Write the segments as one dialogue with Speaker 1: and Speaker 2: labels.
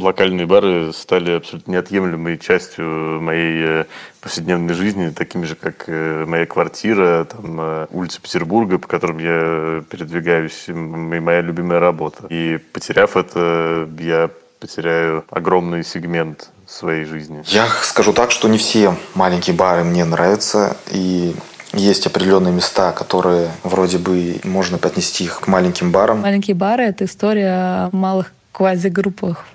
Speaker 1: Локальные бары стали абсолютно неотъемлемой частью моей э, повседневной жизни, такими же, как э, моя квартира, там, э, улица Петербурга, по которым я передвигаюсь, и моя любимая работа. И потеряв это, я потеряю огромный сегмент своей жизни.
Speaker 2: Я скажу так, что не все маленькие бары мне нравятся, и есть определенные места, которые вроде бы можно поднести их к маленьким барам.
Speaker 3: Маленькие бары — это история малых квази-группах.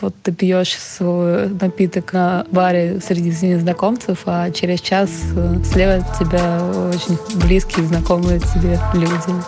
Speaker 3: Вот ты пьешь свой напиток на баре среди незнакомцев, а через час э, слева от тебя очень близкие, знакомые тебе люди.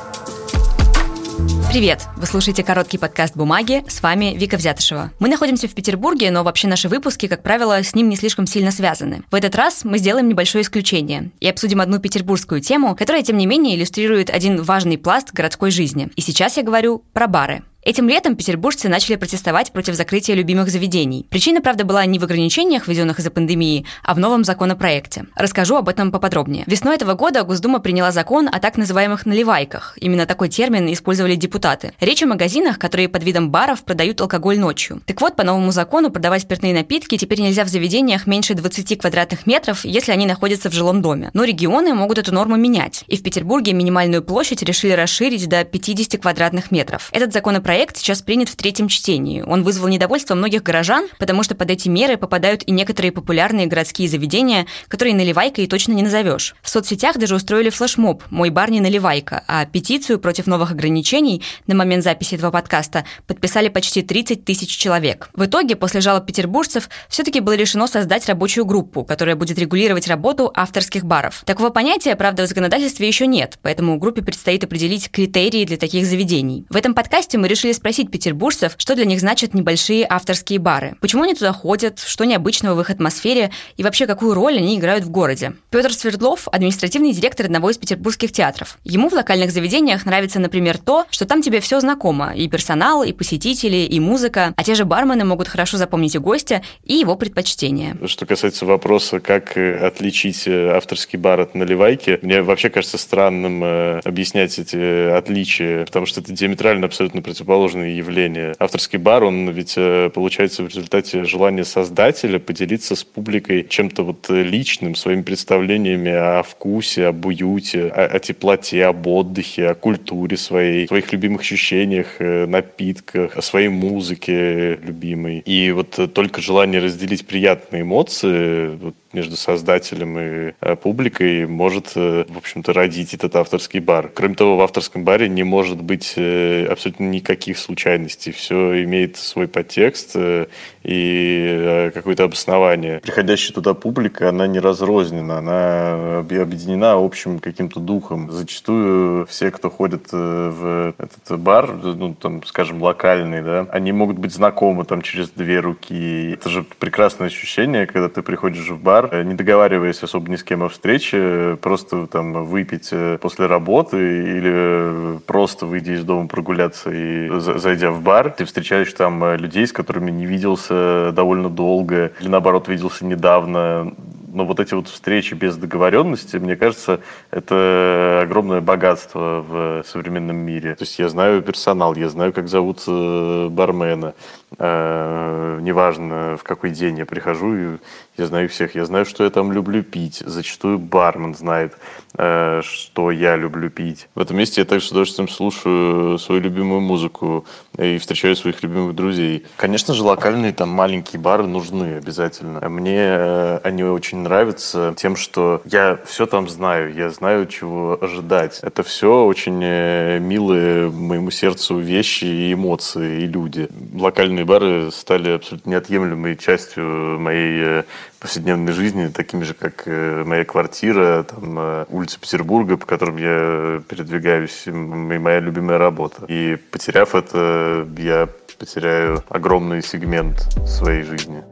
Speaker 4: Привет! Вы слушаете короткий подкаст «Бумаги». С вами Вика Взятышева. Мы находимся в Петербурге, но вообще наши выпуски, как правило, с ним не слишком сильно связаны. В этот раз мы сделаем небольшое исключение и обсудим одну петербургскую тему, которая, тем не менее, иллюстрирует один важный пласт городской жизни. И сейчас я говорю про бары. Этим летом петербуржцы начали протестовать против закрытия любимых заведений. Причина, правда, была не в ограничениях, введенных из-за пандемии, а в новом законопроекте. Расскажу об этом поподробнее. Весной этого года Госдума приняла закон о так называемых наливайках. Именно такой термин использовали депутаты. Речь о магазинах, которые под видом баров продают алкоголь ночью. Так вот, по новому закону продавать спиртные напитки теперь нельзя в заведениях меньше 20 квадратных метров, если они находятся в жилом доме. Но регионы могут эту норму менять. И в Петербурге минимальную площадь решили расширить до 50 квадратных метров. Этот законопроект проект сейчас принят в третьем чтении. Он вызвал недовольство многих горожан, потому что под эти меры попадают и некоторые популярные городские заведения, которые наливайка и точно не назовешь. В соцсетях даже устроили флешмоб «Мой бар не наливайка», а петицию против новых ограничений на момент записи этого подкаста подписали почти 30 тысяч человек. В итоге, после жалоб петербуржцев, все-таки было решено создать рабочую группу, которая будет регулировать работу авторских баров. Такого понятия, правда, в законодательстве еще нет, поэтому группе предстоит определить критерии для таких заведений. В этом подкасте мы решили решили спросить петербуржцев, что для них значат небольшие авторские бары. Почему они туда ходят, что необычного в их атмосфере и вообще какую роль они играют в городе. Петр Свердлов – административный директор одного из петербургских театров. Ему в локальных заведениях нравится, например, то, что там тебе все знакомо. И персонал, и посетители, и музыка. А те же бармены могут хорошо запомнить и гостя, и его предпочтения.
Speaker 1: Что касается вопроса, как э, отличить э, авторский бар от наливайки, мне вообще кажется странным э, объяснять эти отличия, потому что это диаметрально абсолютно противоположно противоположные явления. Авторский бар, он ведь э, получается в результате желания создателя поделиться с публикой чем-то вот э, личным, своими представлениями о вкусе, об уюте, о, о теплоте, об отдыхе, о культуре своей, своих любимых ощущениях, э, напитках, о своей музыке любимой. И вот только желание разделить приятные эмоции, вот между создателем и э, публикой может, э, в общем-то, родить этот авторский бар. Кроме того, в авторском баре не может быть э, абсолютно никаких случайностей. Все имеет свой подтекст и какое-то обоснование. Приходящая туда публика, она не разрознена, она объединена общим каким-то духом. Зачастую все, кто ходит в этот бар, ну, там, скажем, локальный, да, они могут быть знакомы там через две руки. Это же прекрасное ощущение, когда ты приходишь в бар, Э, не договариваясь особо ни с кем о встрече, просто там выпить э, после работы или э, просто выйти из дома прогуляться и зайдя в бар, ты встречаешь там людей, с которыми не виделся довольно долго, или наоборот виделся недавно, но вот эти вот встречи без договоренности, мне кажется, это огромное богатство в современном мире. То есть я знаю персонал, я знаю, как зовут бармена, неважно в какой день я прихожу, и я знаю всех, я знаю, что я там люблю пить. Зачастую бармен знает, э, что я люблю пить. В этом месте я также с удовольствием слушаю свою любимую музыку и встречаю своих любимых друзей. Конечно же, локальные там маленькие бары нужны обязательно. Мне э, они очень нравятся тем, что я все там знаю, я знаю, чего ожидать. Это все очень э, милые моему сердцу вещи и эмоции, и люди. Локальные бары стали абсолютно неотъемлемой частью моей э, повседневной жизни, такими же, как э, моя квартира, там, э, улица Петербурга, по которым я передвигаюсь, и моя любимая работа. И потеряв это, я потеряю огромный сегмент своей жизни.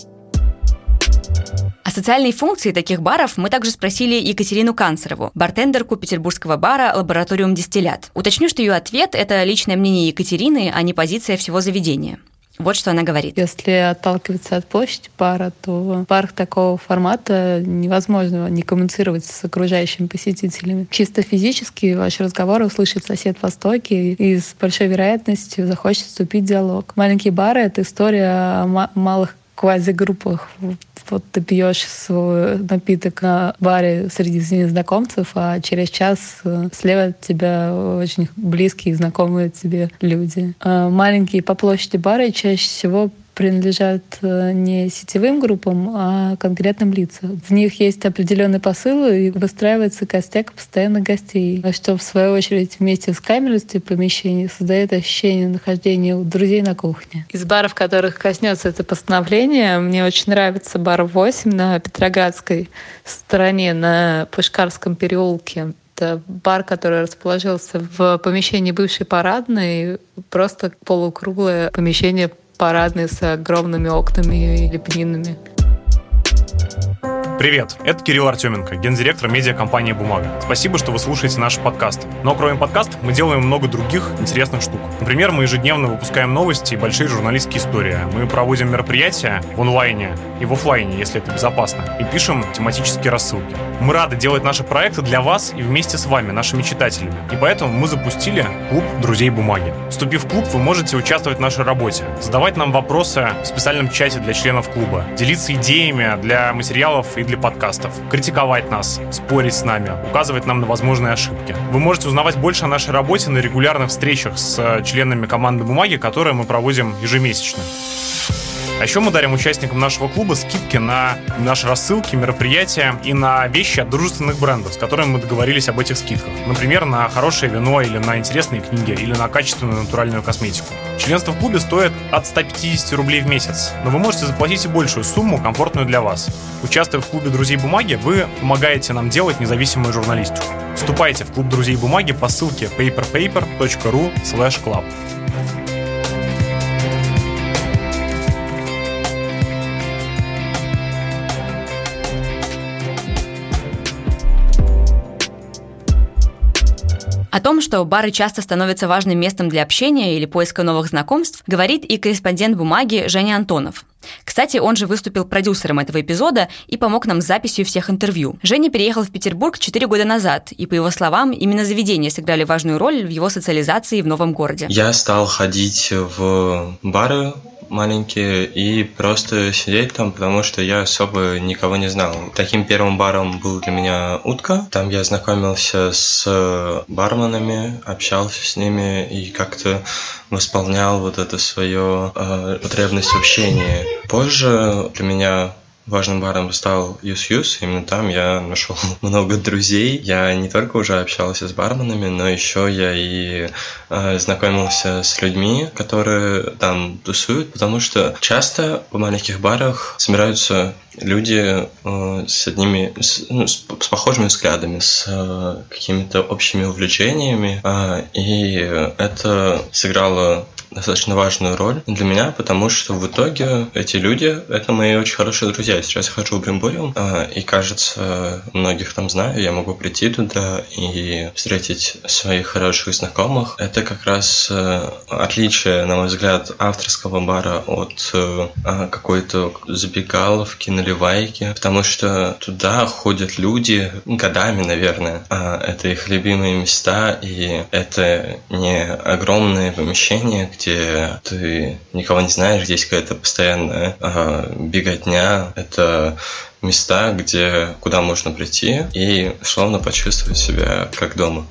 Speaker 4: О социальной функции таких баров мы также спросили Екатерину Канцерову, бартендерку петербургского бара «Лабораториум Дистиллят». Уточню, что ее ответ – это личное мнение Екатерины, а не позиция всего заведения. Вот что она говорит.
Speaker 3: Если отталкиваться от площади бара, то в такого формата невозможно не коммуницировать с окружающими посетителями. Чисто физически ваш разговор услышит сосед Востоке и с большой вероятностью захочет вступить в диалог. Маленькие бары — это история о малых квази-группах. Вот ты пьешь свой напиток на баре среди незнакомцев, а через час э, слева от тебя очень близкие, знакомые тебе люди. А маленькие по площади бары чаще всего принадлежат э, не сетевым группам, а конкретным лицам. В них есть определенный посыл и выстраивается костяк постоянных гостей, что в свою очередь вместе с камерностью помещения создает ощущение нахождения у друзей на кухне. Из баров, которых коснется это постановление, мне очень нравится бар 8 на Петроградской стороне, на Пушкарском переулке. Это бар, который расположился в помещении бывшей парадной, просто полукруглое помещение парадный с огромными окнами и лепнинами.
Speaker 5: Привет, это Кирилл Артеменко, гендиректор медиакомпании «Бумага». Спасибо, что вы слушаете наши подкасты. Но кроме подкастов мы делаем много других интересных штук. Например, мы ежедневно выпускаем новости и большие журналистские истории. Мы проводим мероприятия в онлайне и в офлайне, если это безопасно, и пишем тематические рассылки. Мы рады делать наши проекты для вас и вместе с вами, нашими читателями. И поэтому мы запустили клуб «Друзей бумаги». Вступив в клуб, вы можете участвовать в нашей работе, задавать нам вопросы в специальном чате для членов клуба, делиться идеями для материалов и для подкастов, критиковать нас, спорить с нами, указывать нам на возможные ошибки. Вы можете узнавать больше о нашей работе на регулярных встречах с э, членами команды «Бумаги», которые мы проводим ежемесячно. А еще мы дарим участникам нашего клуба скидки на наши рассылки, мероприятия и на вещи от дружественных брендов, с которыми мы договорились об этих скидках. Например, на хорошее вино или на интересные книги, или на качественную натуральную косметику. Членство в клубе стоит от 150 рублей в месяц, но вы можете заплатить и большую сумму, комфортную для вас. Участвуя в клубе друзей бумаги, вы помогаете нам делать независимую журналистику. Вступайте в клуб друзей бумаги по ссылке paperpaper.ru club.
Speaker 4: О том, что бары часто становятся важным местом для общения или поиска новых знакомств, говорит и корреспондент бумаги Женя Антонов. Кстати, он же выступил продюсером этого эпизода и помог нам с записью всех интервью. Женя переехал в Петербург 4 года назад, и, по его словам, именно заведения сыграли важную роль в его социализации в новом городе.
Speaker 6: Я стал ходить в бары маленькие и просто сидеть там, потому что я особо никого не знал. Таким первым баром был для меня утка. Там я знакомился с барменами, общался с ними и как-то восполнял вот это свое э, потребность в общении. Позже для меня важным баром стал Юс Юс. Именно там я нашел много друзей. Я не только уже общался с барменами, но еще я и э, знакомился с людьми, которые там тусуют, потому что часто в маленьких барах собираются люди э, с одними, с, ну, с, с похожими взглядами, с э, какими-то общими увлечениями, э, и это сыграло достаточно важную роль для меня, потому что в итоге эти люди — это мои очень хорошие друзья. Сейчас я хожу в Бримбориум, а, и, кажется, многих там знаю. Я могу прийти туда и встретить своих хороших знакомых. Это как раз э, отличие, на мой взгляд, авторского бара от а, какой-то забегаловки, наливайки, потому что туда ходят люди годами, наверное. А, это их любимые места, и это не огромные помещения, где ты никого не знаешь, здесь какая-то постоянная э, беготня. Это места, где куда можно прийти и словно почувствовать себя как дома.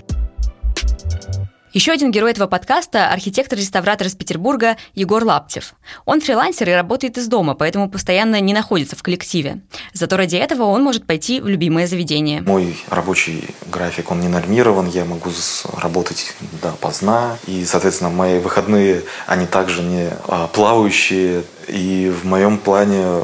Speaker 4: Еще один герой этого подкаста – архитектор-реставратор из Петербурга Егор Лаптев. Он фрилансер и работает из дома, поэтому постоянно не находится в коллективе. Зато ради этого он может пойти в любимое заведение.
Speaker 2: Мой рабочий график, он не нормирован, я могу работать да, поздна, и, соответственно, мои выходные, они также не а, плавающие, и в моем плане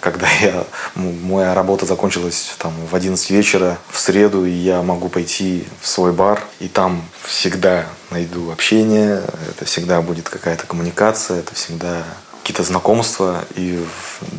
Speaker 2: когда я, моя работа закончилась там, в 11 вечера в среду, и я могу пойти в свой бар, и там всегда найду общение, это всегда будет какая-то коммуникация, это всегда какие-то знакомства, и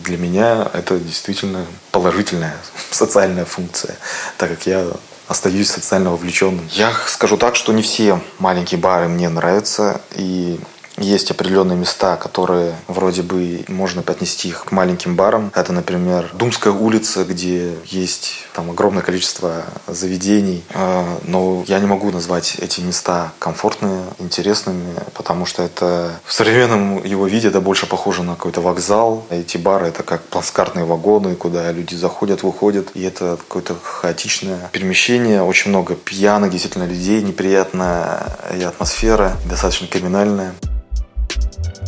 Speaker 2: для меня это действительно положительная социальная функция, так как я остаюсь социально вовлеченным. Я скажу так, что не все маленькие бары мне нравятся, и есть определенные места, которые вроде бы можно отнести их к маленьким барам. Это, например, Думская улица, где есть там огромное количество заведений. А, но я не могу назвать эти места комфортными, интересными, потому что это в современном его виде это больше похоже на какой-то вокзал. Эти бары это как плацкартные вагоны, куда люди заходят, выходят. И это какое-то хаотичное перемещение. Очень много пьяных действительно людей, неприятная атмосфера, достаточно криминальная.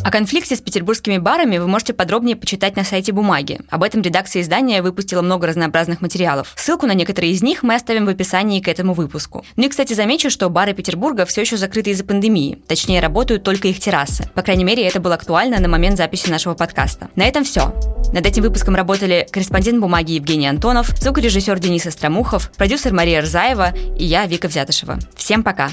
Speaker 4: О конфликте с петербургскими барами вы можете подробнее почитать на сайте «Бумаги». Об этом редакция издания выпустила много разнообразных материалов. Ссылку на некоторые из них мы оставим в описании к этому выпуску. Ну и, кстати, замечу, что бары Петербурга все еще закрыты из-за пандемии. Точнее, работают только их террасы. По крайней мере, это было актуально на момент записи нашего подкаста. На этом все. Над этим выпуском работали корреспондент «Бумаги» Евгений Антонов, звукорежиссер Денис Остромухов, продюсер Мария Рзаева и я, Вика Взятышева. Всем пока!